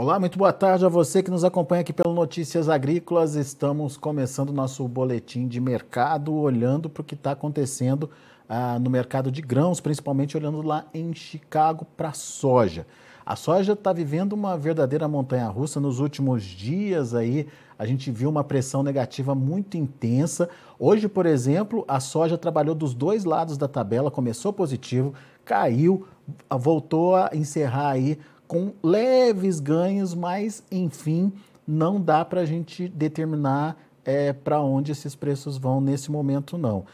Olá, muito boa tarde a você que nos acompanha aqui pelo Notícias Agrícolas. Estamos começando nosso boletim de mercado, olhando para o que está acontecendo ah, no mercado de grãos, principalmente olhando lá em Chicago para a soja. A soja está vivendo uma verdadeira montanha-russa nos últimos dias aí. A gente viu uma pressão negativa muito intensa. Hoje, por exemplo, a soja trabalhou dos dois lados da tabela, começou positivo, caiu, voltou a encerrar aí com leves ganhos, mas enfim, não dá para a gente determinar é, para onde esses preços vão nesse momento, não.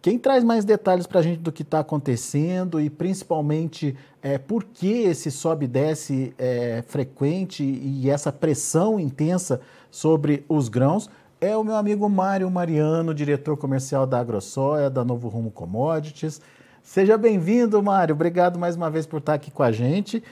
Quem traz mais detalhes para a gente do que está acontecendo e principalmente é, por que esse sobe e desce é, frequente e essa pressão intensa sobre os grãos é o meu amigo Mário Mariano, diretor comercial da AgroSoia, da Novo Rumo Commodities. Seja bem-vindo, Mário. Obrigado mais uma vez por estar aqui com a gente.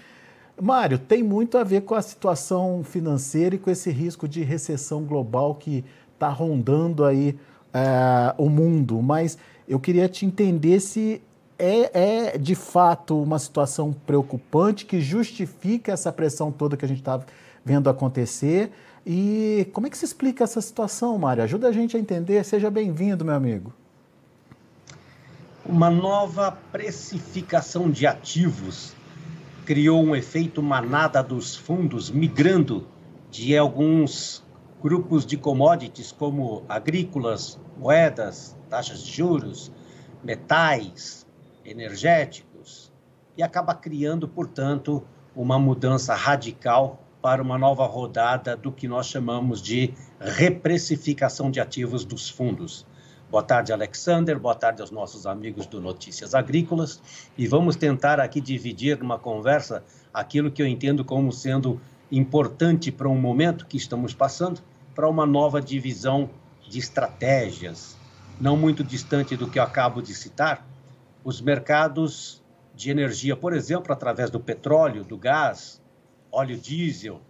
Mário, tem muito a ver com a situação financeira e com esse risco de recessão global que está rondando aí é, o mundo. Mas eu queria te entender se é, é, de fato uma situação preocupante que justifica essa pressão toda que a gente está vendo acontecer. E como é que se explica essa situação, Mário? Ajuda a gente a entender. Seja bem-vindo, meu amigo. Uma nova precificação de ativos criou um efeito manada dos fundos migrando de alguns grupos de commodities como agrícolas, moedas, taxas de juros, metais, energéticos, e acaba criando, portanto, uma mudança radical para uma nova rodada do que nós chamamos de reprecificação de ativos dos fundos. Boa tarde, Alexander. Boa tarde aos nossos amigos do Notícias Agrícolas. E vamos tentar aqui dividir numa conversa aquilo que eu entendo como sendo importante para um momento que estamos passando, para uma nova divisão de estratégias. Não muito distante do que eu acabo de citar, os mercados de energia, por exemplo, através do petróleo, do gás, óleo diesel,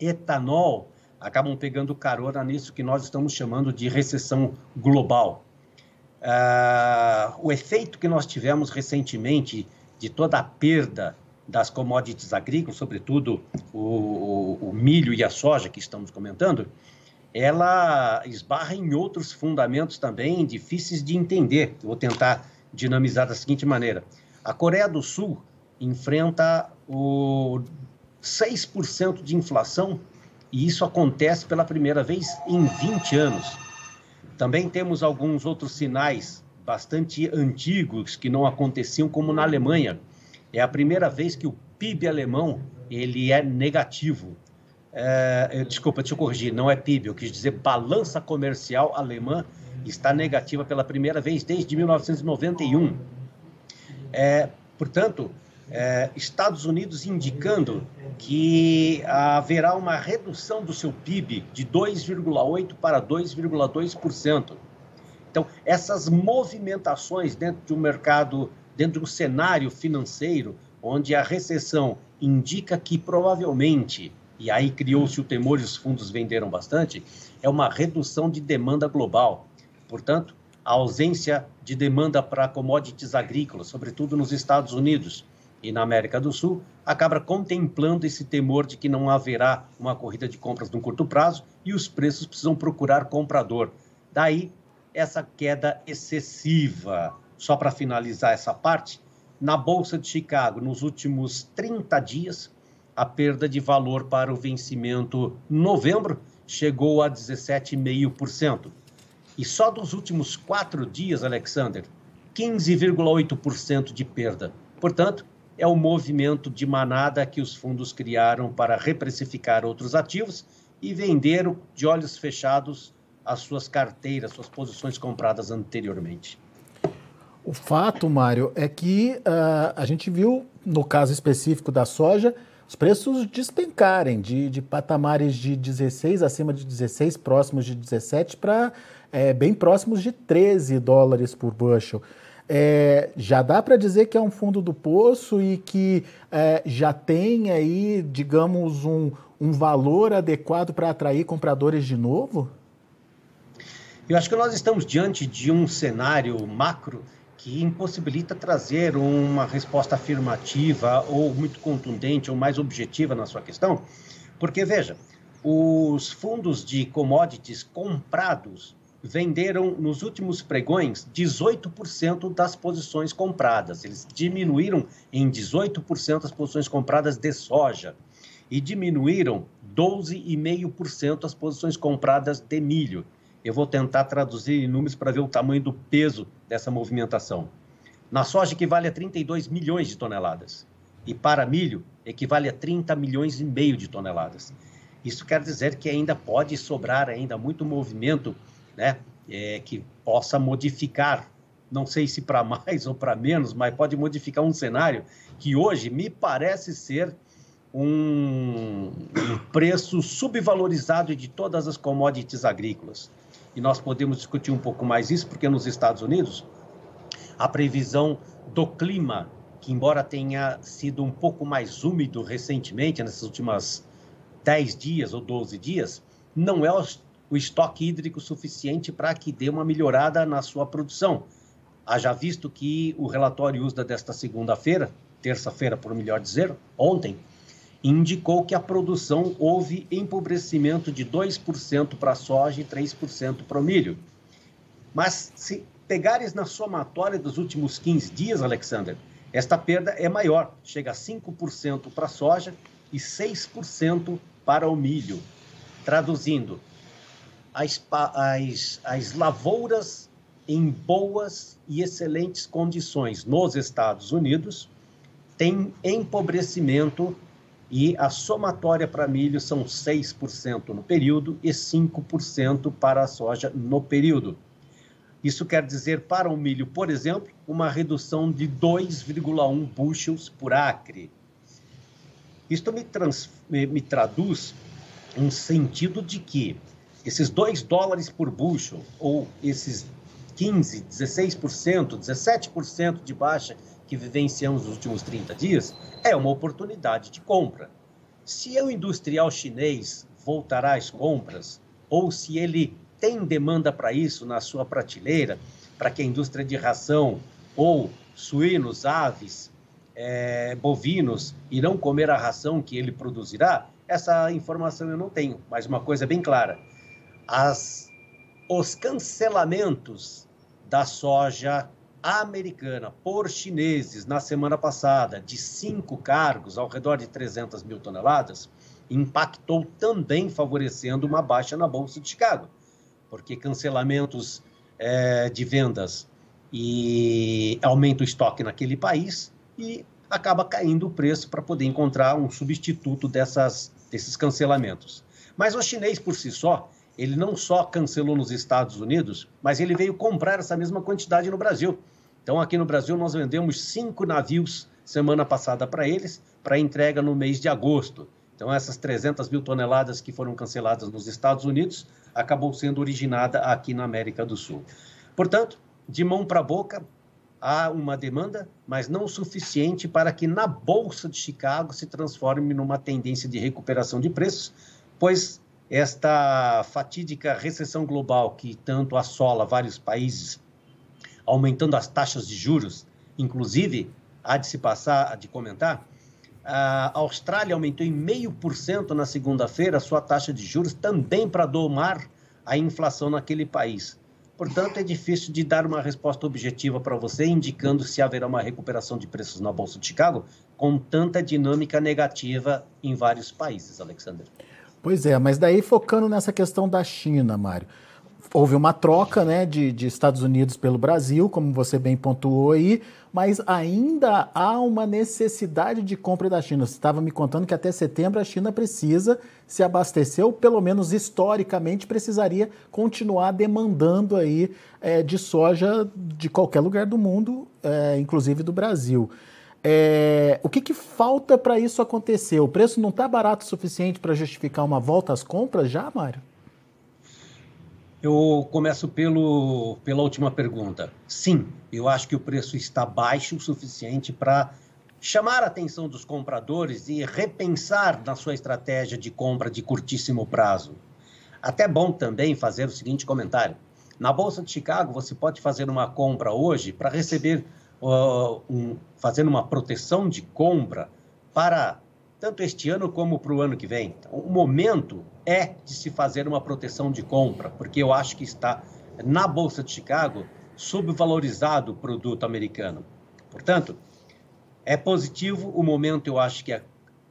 etanol, acabam pegando carona nisso que nós estamos chamando de recessão global. Uh, o efeito que nós tivemos recentemente de toda a perda das commodities agrícolas, sobretudo o, o, o, milho e a soja que estamos comentando, ela esbarra em outros fundamentos também difíceis de entender. Vou tentar dinamizar da seguinte maneira: a Coreia do Sul enfrenta o 6% de inflação e isso acontece pela primeira vez em 20 anos. Também temos alguns outros sinais bastante antigos que não aconteciam, como na Alemanha. É a primeira vez que o PIB alemão ele é negativo. É, desculpa, eu corrigir, não é PIB, eu quis dizer balança comercial alemã está negativa pela primeira vez desde 1991. É, portanto, é, Estados Unidos indicando que haverá uma redução do seu PIB de 2,8% para 2,2%. Então, essas movimentações dentro de um mercado, dentro de um cenário financeiro, onde a recessão indica que provavelmente, e aí criou-se o temor e os fundos venderam bastante, é uma redução de demanda global. Portanto, a ausência de demanda para commodities agrícolas, sobretudo nos Estados Unidos e na América do Sul, acaba contemplando esse temor de que não haverá uma corrida de compras no curto prazo e os preços precisam procurar comprador. Daí essa queda excessiva. Só para finalizar essa parte, na Bolsa de Chicago, nos últimos 30 dias, a perda de valor para o vencimento novembro chegou a 17,5%. E só dos últimos quatro dias, Alexander, 15,8% de perda. Portanto, é o movimento de manada que os fundos criaram para reprecificar outros ativos e vender de olhos fechados as suas carteiras, suas posições compradas anteriormente. O fato, Mário, é que uh, a gente viu, no caso específico da soja, os preços despencarem de, de patamares de 16, acima de 16, próximos de 17, para é, bem próximos de 13 dólares por bushel. É, já dá para dizer que é um fundo do poço e que é, já tem aí, digamos, um, um valor adequado para atrair compradores de novo? Eu acho que nós estamos diante de um cenário macro que impossibilita trazer uma resposta afirmativa ou muito contundente ou mais objetiva na sua questão, Porque, veja, os fundos de commodities comprados venderam nos últimos pregões 18% das posições compradas. Eles diminuíram em 18% as posições compradas de soja e diminuíram 12,5% as posições compradas de milho. Eu vou tentar traduzir em números para ver o tamanho do peso dessa movimentação. Na soja equivale a 32 milhões de toneladas e para milho equivale a 30 milhões e meio de toneladas. Isso quer dizer que ainda pode sobrar ainda muito movimento né, é, que possa modificar, não sei se para mais ou para menos, mas pode modificar um cenário que hoje me parece ser um, um preço subvalorizado de todas as commodities agrícolas. E nós podemos discutir um pouco mais isso, porque nos Estados Unidos, a previsão do clima, que embora tenha sido um pouco mais úmido recentemente, nessas últimas 10 dias ou 12 dias, não é o estoque hídrico suficiente para que dê uma melhorada na sua produção. Haja visto que o relatório USDA desta segunda-feira, terça-feira, por melhor dizer, ontem, indicou que a produção houve empobrecimento de 2% para a soja e 3% para o milho. Mas se pegares na somatória dos últimos 15 dias, Alexander, esta perda é maior, chega a 5% para a soja e 6% para o milho. Traduzindo, as, as, as lavouras em boas e excelentes condições nos Estados Unidos têm empobrecimento e a somatória para milho são 6% no período e 5% para a soja no período. Isso quer dizer, para o milho, por exemplo, uma redução de 2,1 bushels por acre. Isto me, trans, me, me traduz um sentido de que esses 2 dólares por bushel, ou esses 15, 16%, 17% de baixa que vivenciamos nos últimos 30 dias, é uma oportunidade de compra. Se o industrial chinês voltará às compras, ou se ele tem demanda para isso na sua prateleira, para que a indústria de ração ou suínos, aves, é, bovinos irão comer a ração que ele produzirá, essa informação eu não tenho, mas uma coisa bem clara: as, os cancelamentos da soja americana por chineses na semana passada, de cinco cargos, ao redor de 300 mil toneladas, impactou também favorecendo uma baixa na Bolsa de Chicago, porque cancelamentos é, de vendas e aumenta o estoque naquele país e acaba caindo o preço para poder encontrar um substituto dessas, desses cancelamentos. Mas o chinês, por si só, ele não só cancelou nos Estados Unidos, mas ele veio comprar essa mesma quantidade no Brasil. Então, aqui no Brasil, nós vendemos cinco navios semana passada para eles, para entrega no mês de agosto. Então, essas 300 mil toneladas que foram canceladas nos Estados Unidos acabou sendo originada aqui na América do Sul. Portanto, de mão para boca, há uma demanda, mas não suficiente para que na Bolsa de Chicago se transforme numa tendência de recuperação de preços, pois esta fatídica recessão global que tanto assola vários países, aumentando as taxas de juros, inclusive, há de se passar, de comentar, a Austrália aumentou em meio por cento na segunda-feira a sua taxa de juros, também para domar a inflação naquele país. Portanto, é difícil de dar uma resposta objetiva para você, indicando se haverá uma recuperação de preços na Bolsa de Chicago, com tanta dinâmica negativa em vários países, Alexander. Pois é, mas daí focando nessa questão da China, Mário. Houve uma troca né, de, de Estados Unidos pelo Brasil, como você bem pontuou aí, mas ainda há uma necessidade de compra da China. Você estava me contando que até setembro a China precisa se abastecer, ou pelo menos historicamente precisaria continuar demandando aí é, de soja de qualquer lugar do mundo, é, inclusive do Brasil. É, o que, que falta para isso acontecer? O preço não está barato o suficiente para justificar uma volta às compras já, Mário? Eu começo pelo, pela última pergunta. Sim, eu acho que o preço está baixo o suficiente para chamar a atenção dos compradores e repensar na sua estratégia de compra de curtíssimo prazo. Até bom também fazer o seguinte comentário. Na Bolsa de Chicago, você pode fazer uma compra hoje para receber uh, um, fazendo uma proteção de compra para tanto este ano como para o ano que vem. Então, o momento é de se fazer uma proteção de compra, porque eu acho que está na Bolsa de Chicago subvalorizado o produto americano. Portanto, é positivo o momento, eu acho que é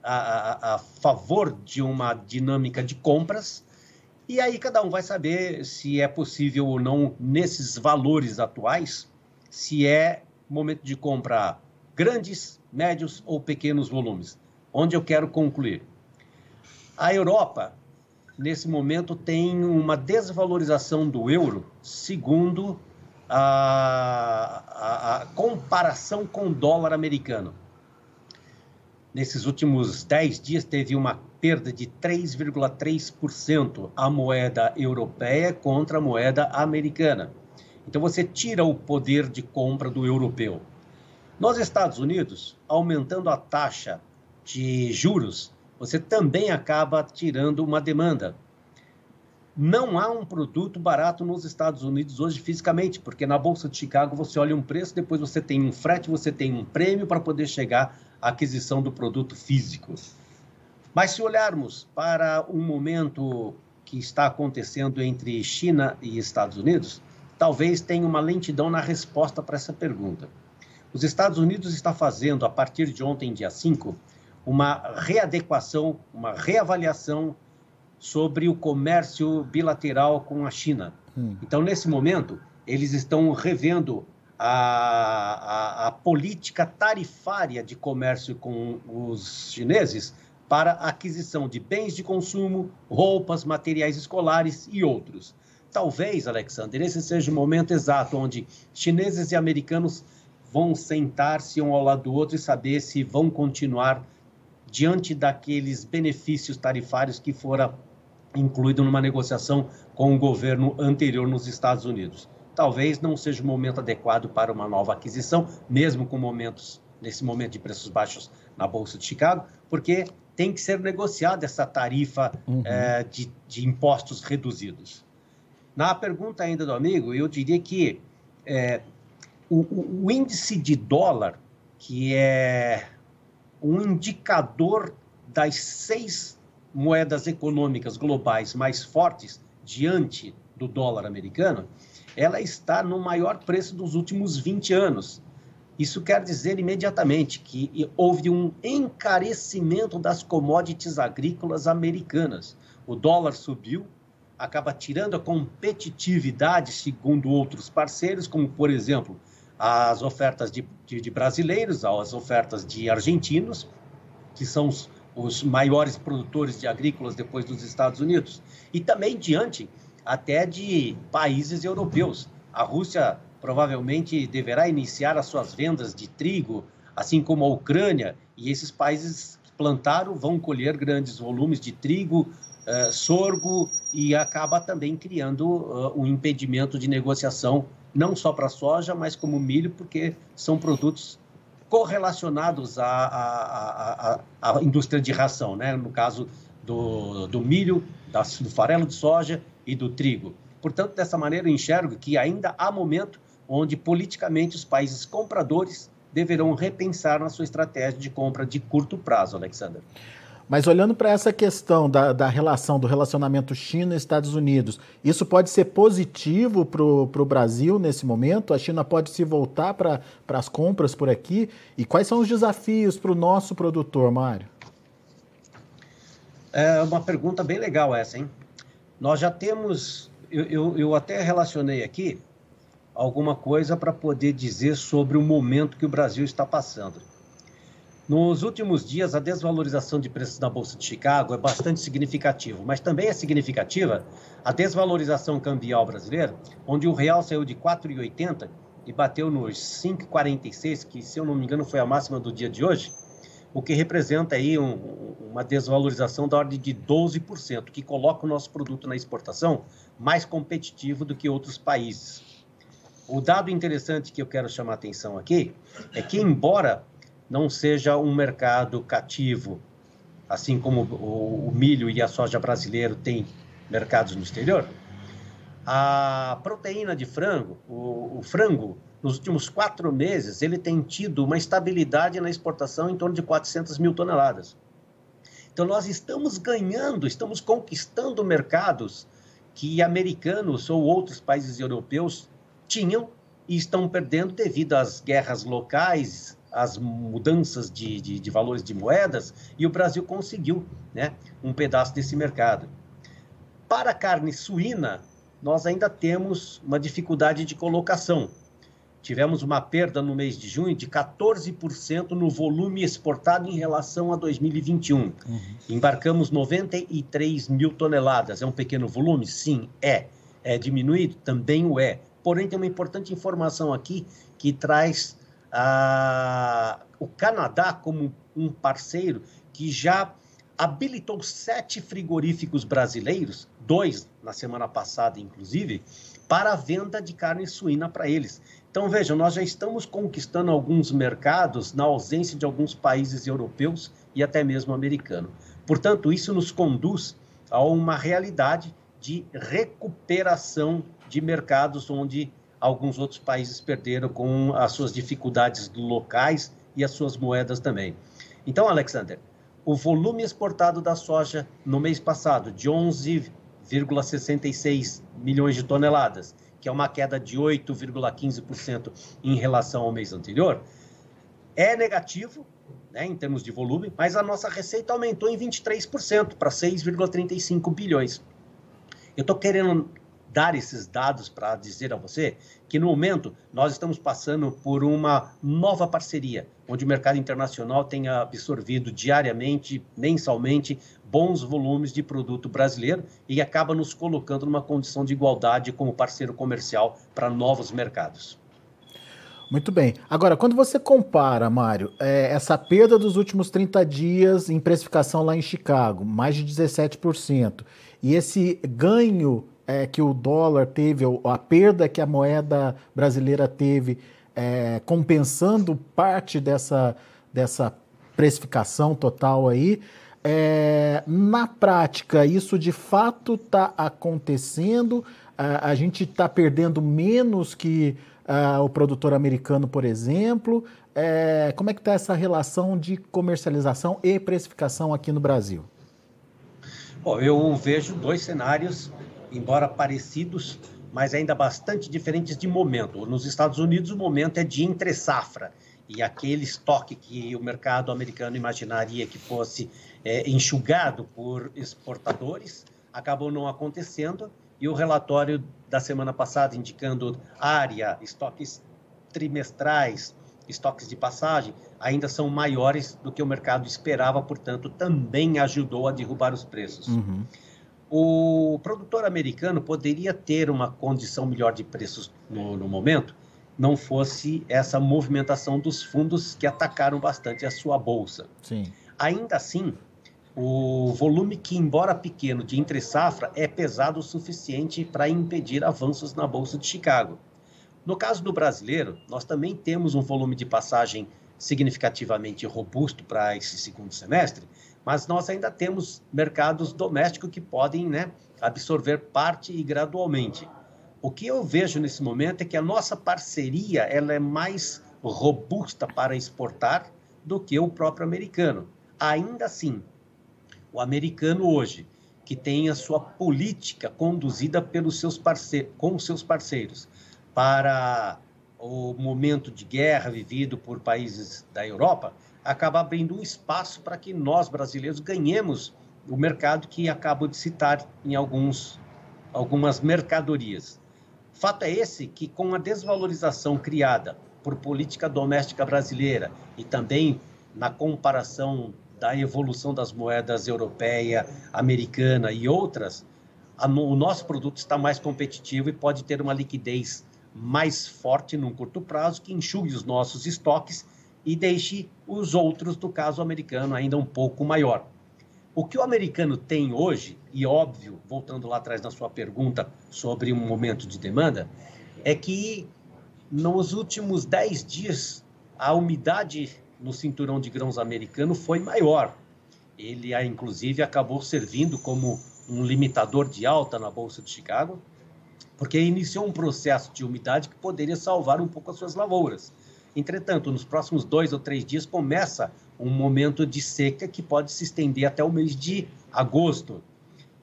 a, a, a favor de uma dinâmica de compras, e aí cada um vai saber se é possível ou não, nesses valores atuais, se é momento de compra grandes, médios ou pequenos volumes. Onde eu quero concluir? A Europa, nesse momento, tem uma desvalorização do euro, segundo a, a, a comparação com o dólar americano. Nesses últimos 10 dias, teve uma perda de 3,3% a moeda europeia contra a moeda americana. Então, você tira o poder de compra do europeu. Nos Estados Unidos, aumentando a taxa de juros, você também acaba tirando uma demanda. Não há um produto barato nos Estados Unidos hoje fisicamente, porque na Bolsa de Chicago você olha um preço, depois você tem um frete, você tem um prêmio para poder chegar à aquisição do produto físico. Mas se olharmos para um momento que está acontecendo entre China e Estados Unidos, talvez tenha uma lentidão na resposta para essa pergunta. Os Estados Unidos está fazendo, a partir de ontem, dia 5, uma readequação, uma reavaliação sobre o comércio bilateral com a China. Hum. Então, nesse momento, eles estão revendo a, a, a, política tarifária de comércio com os chineses para aquisição de bens de consumo, roupas, materiais escolares e outros. Talvez, Alexander, esse seja o momento exato onde chineses e americanos vão sentar-se um ao lado do outro e saber se vão continuar diante daqueles benefícios tarifários que foram incluído numa negociação com o governo anterior nos Estados Unidos. Talvez não seja o momento adequado para uma nova aquisição, mesmo com momentos nesse momento de preços baixos na Bolsa de Chicago, porque tem que ser negociada essa tarifa uhum. é, de, de, impostos reduzidos. Na pergunta ainda do amigo, eu diria que é, o, o, índice de dólar, que é um indicador das seis moedas econômicas globais mais fortes diante do dólar americano, ela está no maior preço dos últimos 20 anos. Isso quer dizer imediatamente que houve um encarecimento das commodities agrícolas americanas. O dólar subiu, acaba tirando a competitividade, segundo outros parceiros, como, por exemplo, as ofertas de, de, de brasileiros, as ofertas de argentinos, que são os os maiores produtores de agrícolas depois dos Estados Unidos, e também diante até de países europeus. A Rússia provavelmente deverá iniciar as suas vendas de trigo, assim como a Ucrânia, e esses países plantaram vão colher grandes volumes de trigo, uh, sorgo, e acaba também criando uh, um impedimento de negociação, não só para soja, mas como milho, porque são produtos correlacionados à, à, à, à, indústria de ração, né? no caso do, do milho, do farelo de soja e do trigo. Portanto, dessa maneira, eu enxergo que ainda há momento onde politicamente os países compradores deverão repensar na sua estratégia de compra de curto prazo, Alexander. Mas olhando para essa questão da, da, relação, do relacionamento China e Estados Unidos, isso pode ser positivo para o Brasil nesse momento? A China pode se voltar para as compras por aqui? E quais são os desafios para o nosso produtor, Mário? É uma pergunta bem legal essa, hein? Nós já temos, eu, eu, eu até relacionei aqui alguma coisa para poder dizer sobre o momento que o Brasil está passando. Nos últimos dias, a desvalorização de preços na Bolsa de Chicago é bastante significativa, mas também é significativa a desvalorização cambial brasileira, onde o real saiu de 4,80 e bateu nos 5,46, que, se eu não me engano, foi a máxima do dia de hoje, o que representa aí um, uma desvalorização da ordem de 12%, que coloca o nosso produto na exportação mais competitivo do que outros países. O dado interessante que eu quero chamar a atenção aqui é que, embora não seja um mercado cativo, assim como o, milho e a soja brasileiro têm mercados no exterior, a proteína de frango, o, o, frango, nos últimos quatro meses, ele tem tido uma estabilidade na exportação em torno de 400 mil toneladas. Então, nós estamos ganhando, estamos conquistando mercados que americanos ou outros países europeus tinham e estão perdendo devido às guerras locais, às mudanças de, de, de, valores de moedas, e o Brasil conseguiu né, um pedaço desse mercado. Para a carne suína, nós ainda temos uma dificuldade de colocação. Tivemos uma perda no mês de junho de 14% no volume exportado em relação a 2021. Uhum. Embarcamos 93 mil toneladas. É um pequeno volume? Sim, é. É diminuído? Também o é. Porém, tem uma importante informação aqui que traz ah, o Canadá como um parceiro que já habilitou sete frigoríficos brasileiros, dois na semana passada, inclusive, para a venda de carne suína para eles. Então, vejam, nós já estamos conquistando alguns mercados na ausência de alguns países europeus e até mesmo americano. Portanto, isso nos conduz a uma realidade de recuperação de mercados onde alguns outros países perderam com as suas dificuldades locais e as suas moedas também. Então, Alexander, o volume exportado da soja no mês passado, de 11,66 milhões de toneladas, que é uma queda de 8,15% em relação ao mês anterior, é negativo, né, em termos de volume, mas a nossa receita aumentou em 23% para 6,35 bilhões. Eu estou querendo dar esses dados para dizer a você que, no momento, nós estamos passando por uma nova parceria, onde o mercado internacional tem absorvido diariamente, mensalmente, bons volumes de produto brasileiro e acaba nos colocando numa condição de igualdade como parceiro comercial para novos mercados. Muito bem. Agora, quando você compara, Mário, é, essa perda dos últimos 30 dias em precificação lá em Chicago, mais de 17%, e esse ganho é, que o dólar teve, a perda que a moeda brasileira teve, é, compensando parte dessa, dessa precificação total aí. É, na prática, isso de fato está acontecendo? A, a gente está perdendo menos que a, o produtor americano, por exemplo. É, como é que está essa relação de comercialização e precificação aqui no Brasil? Bom, eu vejo dois cenários embora parecidos, mas ainda bastante diferentes de momento. Nos Estados Unidos, o momento é de entre safra, e aquele estoque que o mercado americano imaginaria que fosse é, enxugado por exportadores acabou não acontecendo, e o relatório da semana passada indicando área, estoques trimestrais, estoques de passagem, ainda são maiores do que o mercado esperava, portanto, também ajudou a derrubar os preços. Uhum o produtor americano poderia ter uma condição melhor de preços no, no, momento, não fosse essa movimentação dos fundos que atacaram bastante a sua bolsa. Sim. Ainda assim, o volume que, embora pequeno, de entre safra é pesado o suficiente para impedir avanços na bolsa de Chicago. No caso do brasileiro, nós também temos um volume de passagem significativamente robusto para esse segundo semestre, mas nós ainda temos mercados domésticos que podem né, absorver parte e gradualmente. O que eu vejo nesse momento é que a nossa parceria ela é mais robusta para exportar do que o próprio americano. Ainda assim, o americano hoje, que tem a sua política conduzida pelos seus parceiros, com seus parceiros para o momento de guerra vivido por países da Europa, acaba abrindo um espaço para que nós, brasileiros, ganhemos o mercado que acabo de citar em alguns, algumas mercadorias. Fato é esse que, com a desvalorização criada por política doméstica brasileira e também na comparação da evolução das moedas europeia, americana e outras, a, o nosso produto está mais competitivo e pode ter uma liquidez mais forte num curto prazo que enxugue os nossos estoques e deixe os outros, do caso americano, ainda um pouco maior. O que o americano tem hoje, e óbvio, voltando lá atrás na sua pergunta sobre um momento de demanda, é que nos últimos 10 dias a umidade no cinturão de grãos americano foi maior. Ele, inclusive, acabou servindo como um limitador de alta na Bolsa de Chicago, porque iniciou um processo de umidade que poderia salvar um pouco as suas lavouras. Entretanto, nos próximos dois ou três dias começa um momento de seca que pode se estender até o mês de agosto.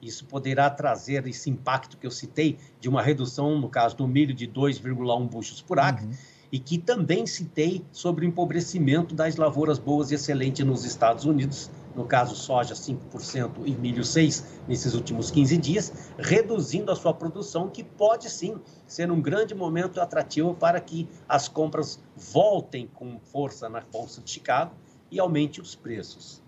Isso poderá trazer esse impacto que eu citei de uma redução, no caso do milho, de 2,1 buchos por acre, uhum. e que também citei sobre o empobrecimento das lavouras boas e excelentes nos Estados Unidos, no caso soja 5% e milho 6% nesses últimos 15 dias, reduzindo a sua produção, que pode sim ser um grande momento atrativo para que as compras voltem com força na Bolsa de Chicago e aumente os preços.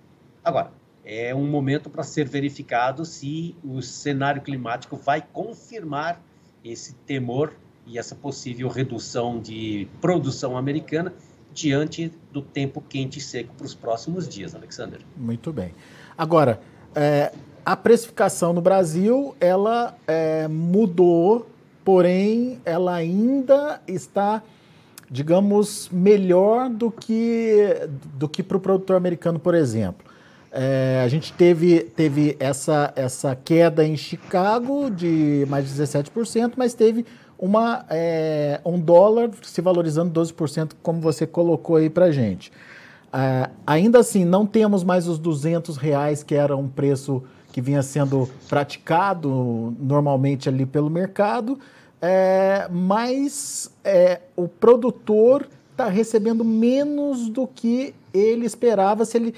Agora, é um momento para ser verificado se o cenário climático vai confirmar esse temor e essa possível redução de produção americana diante do tempo quente e seco para os próximos dias, Alexander. Muito bem. Agora, é, a precificação no Brasil, ela é, mudou, porém, ela ainda está, digamos, melhor do que, do que para o produtor americano, por exemplo. É, a gente teve, teve essa, essa queda em Chicago de mais de 17%, mas teve uma, é, um dólar se valorizando 12%, como você colocou aí para gente. É, ainda assim, não temos mais os 200 reais, que era um preço que vinha sendo praticado normalmente ali pelo mercado, é, mas é, o produtor está recebendo menos do que ele esperava se ele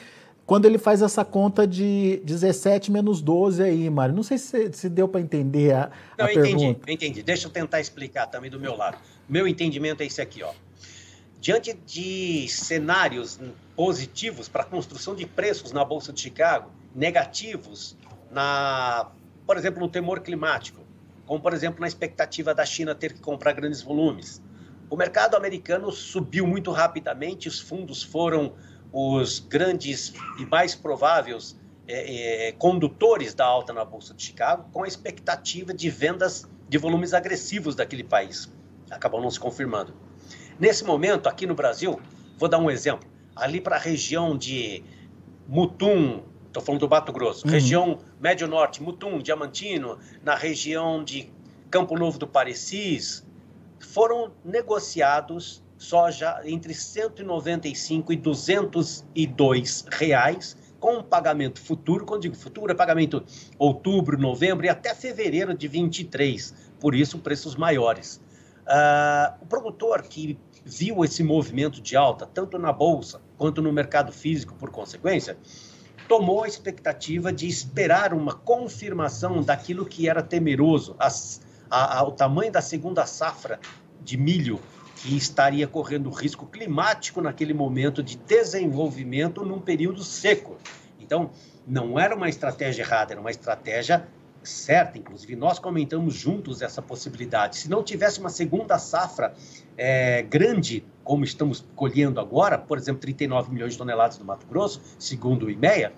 quando ele faz essa conta de 17 menos 12 aí, Mário. Não sei se, se deu para entender a, Não, a eu pergunta. entendi, eu entendi. Deixa eu tentar explicar também do meu lado. Meu entendimento é esse aqui, ó. Diante de cenários positivos para a construção de preços na Bolsa de Chicago, negativos na, por exemplo, no temor climático, como por exemplo na expectativa da China ter que comprar grandes volumes. O mercado americano subiu muito rapidamente, os fundos foram os grandes e mais prováveis é, é, condutores da alta na Bolsa de Chicago, com a expectativa de vendas de volumes agressivos daquele país. Acabou não se confirmando. Nesse momento, aqui no Brasil, vou dar um exemplo. Ali para a região de Mutum, estou falando do Mato Grosso, uhum. região Médio Norte, Mutum, Diamantino, na região de Campo Novo do Parecis, foram negociados soja entre 195 e 202 reais com pagamento futuro, quando digo futuro, é pagamento outubro, novembro e até fevereiro de 23, por isso preços maiores. Uh, o produtor que viu esse movimento de alta, tanto na bolsa quanto no mercado físico, por consequência, tomou a expectativa de esperar uma confirmação daquilo que era temeroso, a, a, o tamanho da segunda safra de milho que estaria correndo risco climático naquele momento de desenvolvimento num período seco. Então, não era uma estratégia errada, era uma estratégia certa. Inclusive, nós comentamos juntos essa possibilidade. Se não tivesse uma segunda safra é, grande, como estamos colhendo agora, por exemplo, 39 milhões de toneladas no Mato Grosso, segundo o IMEA,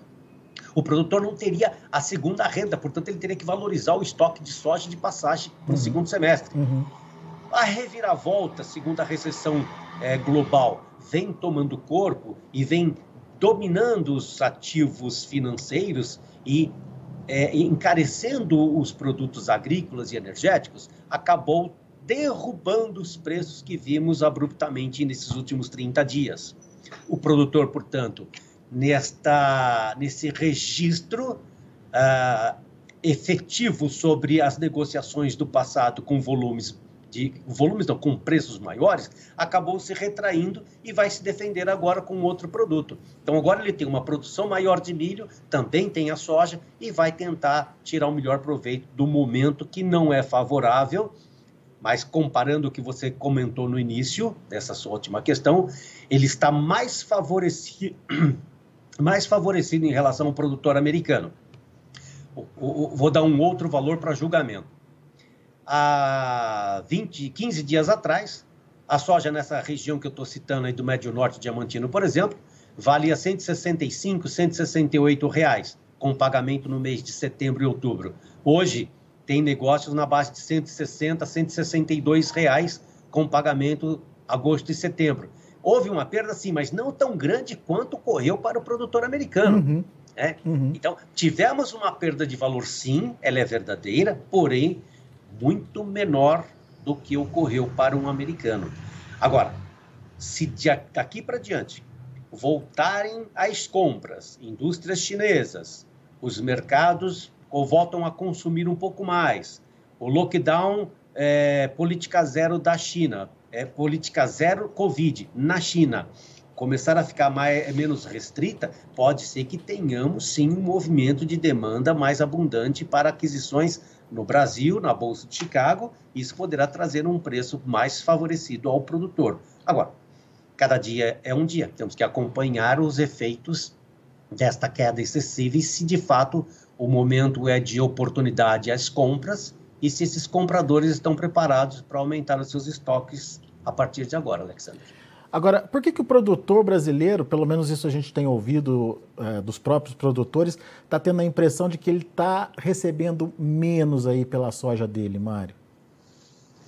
o produtor não teria a segunda renda, portanto, ele teria que valorizar o estoque de soja de passagem no uhum. segundo semestre. Uhum. A reviravolta, segundo a recessão é, global, vem tomando corpo e vem dominando os ativos financeiros e é, encarecendo os produtos agrícolas e energéticos, acabou derrubando os preços que vimos abruptamente nesses últimos 30 dias. O produtor, portanto, nesta, nesse registro uh, efetivo sobre as negociações do passado com volumes de volumes não, com preços maiores, acabou se retraindo e vai se defender agora com outro produto. Então agora ele tem uma produção maior de milho, também tem a soja e vai tentar tirar o melhor proveito do momento que não é favorável, mas comparando o que você comentou no início dessa sua última questão, ele está mais favorecido, mais favorecido em relação ao produtor americano. Vou dar um outro valor para julgamento há 20, 15 dias atrás, a soja nessa região que eu estou citando aí do Médio Norte Diamantino, por exemplo, valia 165, 168 reais, com pagamento no mês de setembro e outubro. Hoje tem negócios na base de 160, 162 reais, com pagamento agosto e setembro. Houve uma perda, sim, mas não tão grande quanto ocorreu para o produtor americano. Uhum. Né? Uhum. Então, tivemos uma perda de valor, sim, ela é verdadeira, porém, muito menor do que ocorreu para um americano. Agora, se daqui para diante voltarem as compras, indústrias chinesas, os mercados voltam a consumir um pouco mais, o lockdown é política zero da China, é política zero Covid na China, começar a ficar mais, menos restrita, pode ser que tenhamos sim um movimento de demanda mais abundante para aquisições no Brasil, na Bolsa de Chicago, isso poderá trazer um preço mais favorecido ao produtor. Agora, cada dia é um dia, temos que acompanhar os efeitos desta queda excessiva e se de fato o momento é de oportunidade às compras e se esses compradores estão preparados para aumentar os seus estoques a partir de agora, Alexandre. Agora, por que, que o produtor brasileiro, pelo menos isso a gente tem ouvido é, dos próprios produtores, está tendo a impressão de que ele está recebendo menos aí pela soja dele, Mário?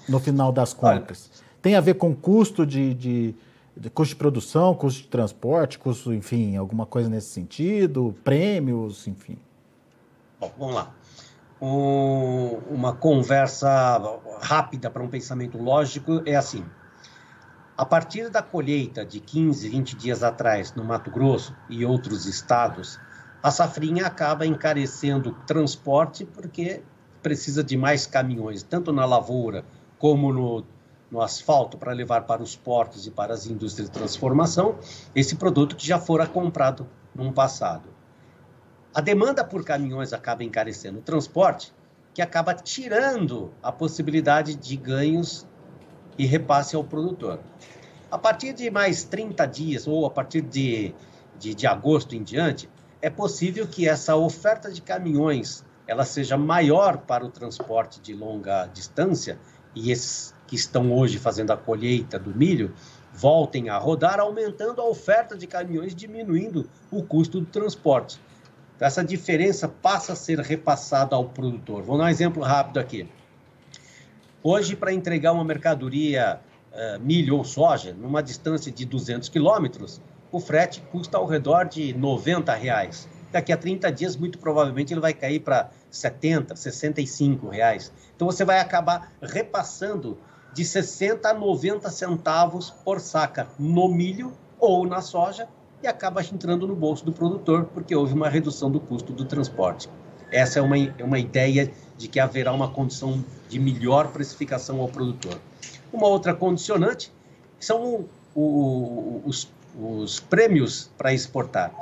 No final das contas. Olha, tem a ver com custo de, de, de, custo de produção, custo de transporte, custo, enfim, alguma coisa nesse sentido, prêmios, enfim. Bom, vamos lá. Um, uma conversa rápida para um pensamento lógico é assim a partir da colheita de 15, 20 dias atrás no Mato Grosso e outros estados, a safrinha acaba encarecendo o transporte porque precisa de mais caminhões, tanto na lavoura como no, no asfalto, para levar para os portos e para as indústrias de transformação esse produto que já fora comprado no passado. A demanda por caminhões acaba encarecendo o transporte, que acaba tirando a possibilidade de ganhos e repasse ao produtor. A partir de mais 30 dias, ou a partir de, de, de agosto em diante, é possível que essa oferta de caminhões ela seja maior para o transporte de longa distância e esses que estão hoje fazendo a colheita do milho voltem a rodar, aumentando a oferta de caminhões, diminuindo o custo do transporte. Essa diferença passa a ser repassada ao produtor. Vou dar um exemplo rápido aqui. Hoje, para entregar uma mercadoria, uh, milho ou soja, numa distância de 200 quilômetros, o frete custa ao redor de 90 reais. Daqui a 30 dias, muito provavelmente, ele vai cair para 70, 65 reais. Então, você vai acabar repassando de 60 a 90 centavos por saca no milho ou na soja e acaba entrando no bolso do produtor, porque houve uma redução do custo do transporte. Essa é uma, uma ideia de que haverá uma condição de melhor precificação ao produtor. Uma outra condicionante são o, o, os, os prêmios para exportar.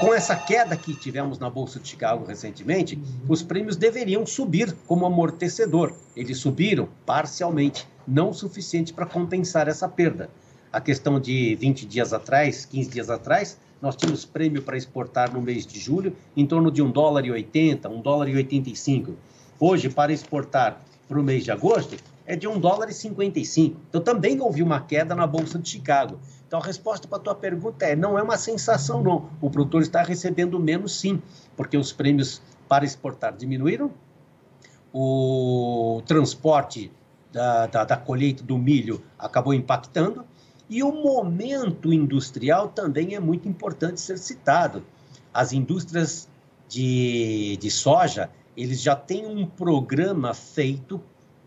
Com essa queda que tivemos na Bolsa de Chicago recentemente, os prêmios deveriam subir como amortecedor. Eles subiram parcialmente, não o suficiente para compensar essa perda. A questão de 20 dias atrás, 15 dias atrás, nós tínhamos prêmio para exportar no mês de julho em torno de 1 dólar e 80, 1 dólar e 85. Hoje, para exportar para o mês de agosto, é de 1 dólar e 55. Então, também houve uma queda na Bolsa de Chicago. Então, a resposta para a tua pergunta é, não é uma sensação, não. O produtor está recebendo menos, sim, porque os prêmios para exportar diminuíram, o transporte da, da, da colheita do milho acabou impactando, e o momento industrial também é muito importante ser citado. As indústrias de, de soja, eles já têm um programa feito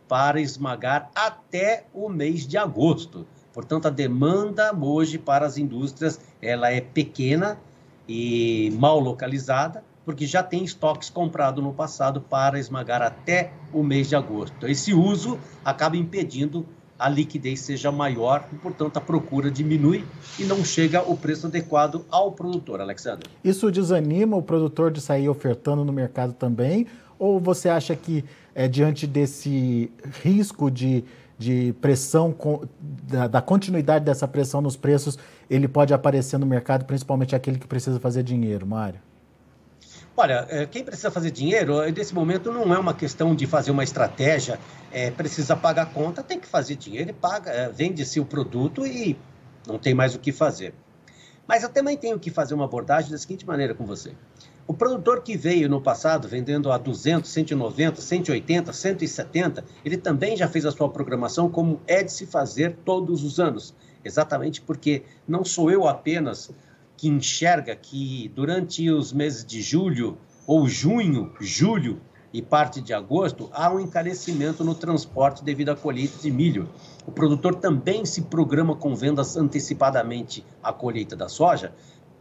para esmagar até o mês de agosto. Portanto, a demanda hoje para as indústrias ela é pequena e mal localizada, porque já tem estoques comprados no passado para esmagar até o mês de agosto. Esse uso acaba impedindo a liquidez seja maior e, portanto, a procura diminui e não chega o preço adequado ao produtor, Alexandre. Isso desanima o produtor de sair ofertando no mercado também? Ou você acha que, é, diante desse risco de, de pressão, da, da continuidade dessa pressão nos preços, ele pode aparecer no mercado, principalmente aquele que precisa fazer dinheiro, Mário? Olha, é, quem precisa fazer dinheiro, nesse momento não é uma questão de fazer uma estratégia, é, precisa pagar conta, tem que fazer dinheiro e paga, vende-se o produto e não tem mais o que fazer. Mas eu também tenho que fazer uma abordagem da seguinte maneira com você. O produtor que veio no passado vendendo a 200, 190, 180, 170, ele também já fez a sua programação como é de se fazer todos os anos. Exatamente porque não sou eu apenas que enxerga que durante os meses de julho ou junho, julho, e parte de agosto, há um encarecimento no transporte devido à colheita de milho. O produtor também se programa com vendas antecipadamente à colheita da soja,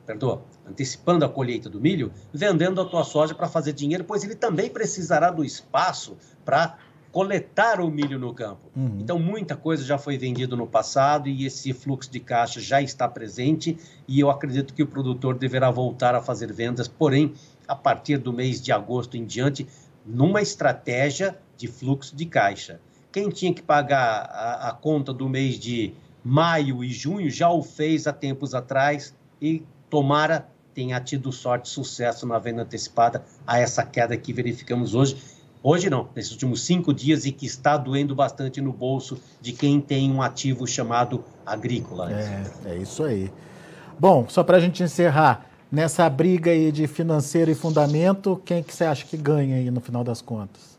perdoa, antecipando a colheita do milho, vendendo a tua soja para fazer dinheiro, pois ele também precisará do espaço para coletar o milho no campo. Uhum. Então, muita coisa já foi vendida no passado e esse fluxo de caixa já está presente e eu acredito que o produtor deverá voltar a fazer vendas, porém, a partir do mês de agosto em diante, numa estratégia de fluxo de caixa. Quem tinha que pagar a, a conta do mês de maio e junho já o fez há tempos atrás e tomara tenha tido sorte, sucesso na venda antecipada a essa queda que verificamos hoje. Hoje não, nesses últimos cinco dias e que está doendo bastante no bolso de quem tem um ativo chamado agrícola. É, é isso aí. Bom, só para a gente encerrar, nessa briga aí de financeiro e fundamento, quem que você acha que ganha aí no final das contas?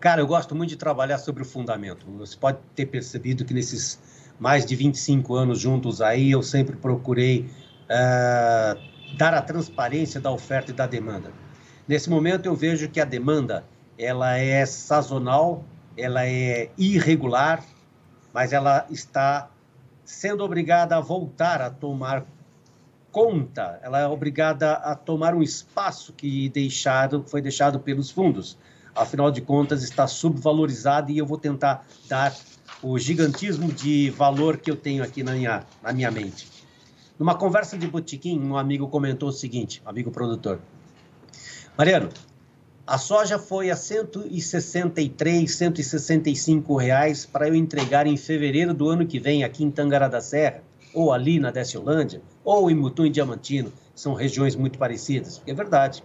Cara, eu gosto muito de trabalhar sobre o fundamento. Você pode ter percebido que nesses mais de 25 anos juntos aí, eu sempre procurei uh, dar a transparência da oferta e da demanda. Nesse momento eu vejo que a demanda ela é sazonal, ela é irregular, mas ela está sendo obrigada a voltar a tomar conta, ela é obrigada a tomar um espaço que deixado, foi deixado pelos fundos. Afinal de contas, está subvalorizado e eu vou tentar dar o gigantismo de valor que eu tenho aqui na minha, na minha mente. Numa conversa de botequim, um amigo comentou o seguinte, amigo produtor. Mariano, a soja foi a 163, 165 reais para eu entregar em fevereiro do ano que vem aqui em Tangará da Serra, ou ali na Desciolândia, ou em Mutum e Diamantino. São regiões muito parecidas. É verdade.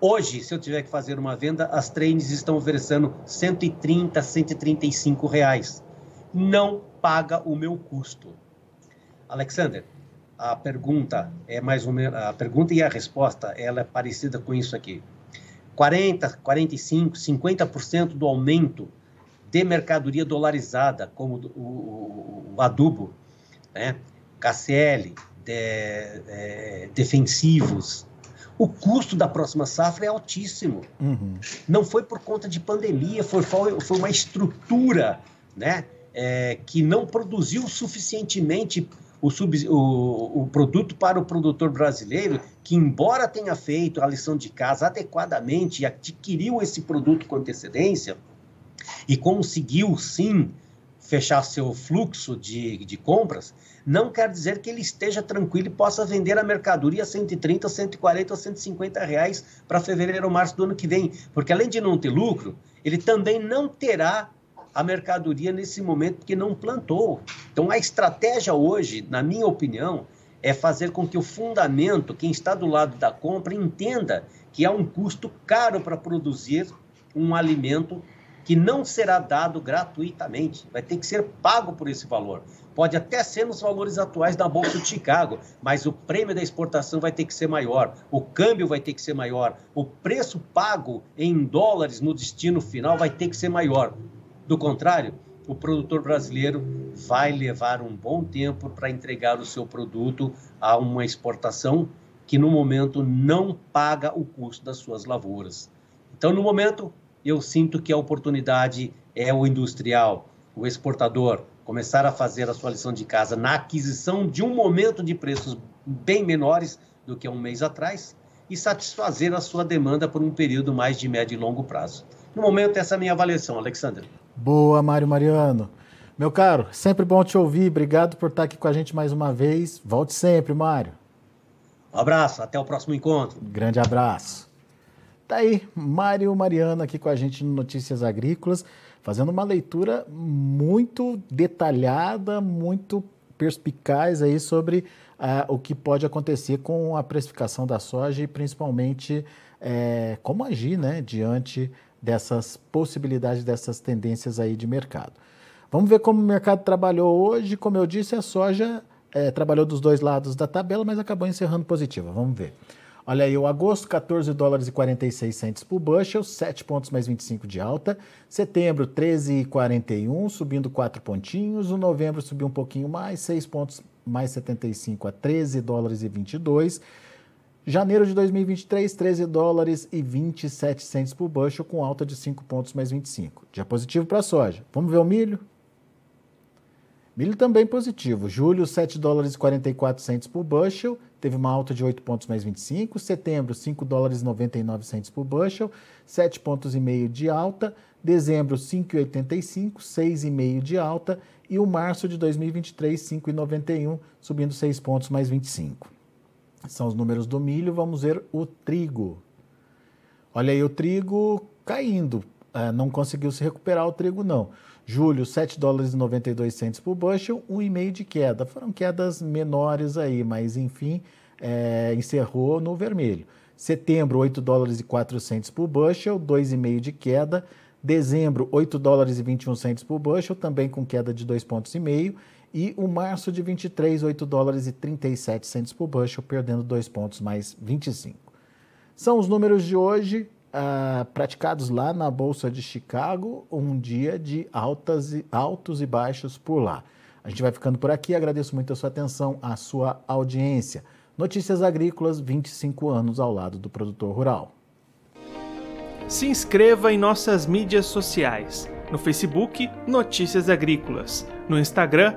Hoje, se eu tiver que fazer uma venda, as trains estão oferecendo 130, 135 reais. Não paga o meu custo. Alexander, a pergunta é mais ou menos a pergunta e a resposta ela é parecida com isso aqui. 40, 45, 50% do aumento de mercadoria dolarizada, como o, o, o adubo, né? KCL, de, é, defensivos. O custo da próxima safra é altíssimo. Uhum. Não foi por conta de pandemia, foi, foi uma estrutura né? É, que não produziu suficientemente o, sub, o, o produto para o produtor brasileiro, que, embora tenha feito a lição de casa adequadamente e adquiriu esse produto com antecedência, e conseguiu sim fechar seu fluxo de, de compras, não quer dizer que ele esteja tranquilo e possa vender a mercadoria a 130, 140 ou 150 reais para fevereiro ou março do ano que vem. Porque além de não ter lucro, ele também não terá a mercadoria nesse momento porque não plantou. Então a estratégia hoje, na minha opinião, é fazer com que o fundamento, quem está do lado da compra, entenda que há um custo caro para produzir um alimento que não será dado gratuitamente, vai ter que ser pago por esse valor. Pode até ser nos valores atuais da Bolsa de Chicago, mas o prêmio da exportação vai ter que ser maior, o câmbio vai ter que ser maior, o preço pago em dólares no destino final vai ter que ser maior. Do contrário, o produtor brasileiro vai levar um bom tempo para entregar o seu produto a uma exportação que no momento não paga o custo das suas lavouras. Então, no momento, eu sinto que a oportunidade é o industrial, o exportador, começar a fazer a sua lição de casa na aquisição de um momento de preços bem menores do que um mês atrás e satisfazer a sua demanda por um período mais de médio e longo prazo. No momento, essa é a minha avaliação, Alexandre. Boa, Mário Mariano. Meu caro, sempre bom te ouvir. Obrigado por estar aqui com a gente mais uma vez. Volte sempre, Mário. Um abraço, até o próximo encontro. Grande abraço. Tá aí, Mário Mariano aqui com a gente no Notícias Agrícolas, fazendo uma leitura muito detalhada, muito perspicaz aí sobre uh, o que pode acontecer com a precificação da soja e principalmente uh, como agir né, diante dessas possibilidades, dessas tendências aí de mercado. Vamos ver como o mercado trabalhou hoje. Como eu disse, a soja é, trabalhou dos dois lados da tabela, mas acabou encerrando positiva. Vamos ver. Olha aí, o agosto, 14 dólares e 46 centes por bushel, 7 pontos mais 25 de alta. Setembro, 13,41, subindo 4 pontinhos. O novembro subiu um pouquinho mais, 6 pontos mais 75 a 13 dólares e 22. Janeiro de 2023, 13 dólares e 27 centes por bushel, com alta de 5 pontos mais 25. Dia positivo para a soja. Vamos ver o milho? Milho também positivo. Julho, 7 dólares e 44 centes por bushel, teve uma alta de 8 pontos mais 25. Setembro, 5 dólares e 99 centes por bushel, 7 pontos e meio de alta. Dezembro, 5,85, 6,5 de alta. E o março de 2023, 5,91, subindo 6 pontos mais 25. São os números do milho. Vamos ver o trigo. Olha aí o trigo caindo. É, não conseguiu se recuperar o trigo, não. Julho, 7 dólares e 92 centos por bushel, 1,5 de queda. Foram quedas menores aí, mas enfim, é, encerrou no vermelho. Setembro, 8 dólares e 4 centos por bushel, 2,5 de queda. Dezembro, 8 dólares e 21 centos por bushel, também com queda de 2,5 pontos. E o março de 23, 8 dólares e 37 centos por bushel, perdendo 2 pontos mais 25. São os números de hoje uh, praticados lá na Bolsa de Chicago, um dia de altas e, altos e baixos por lá. A gente vai ficando por aqui, agradeço muito a sua atenção, a sua audiência. Notícias Agrícolas, 25 anos ao lado do produtor rural. Se inscreva em nossas mídias sociais. No Facebook, Notícias Agrícolas. No Instagram,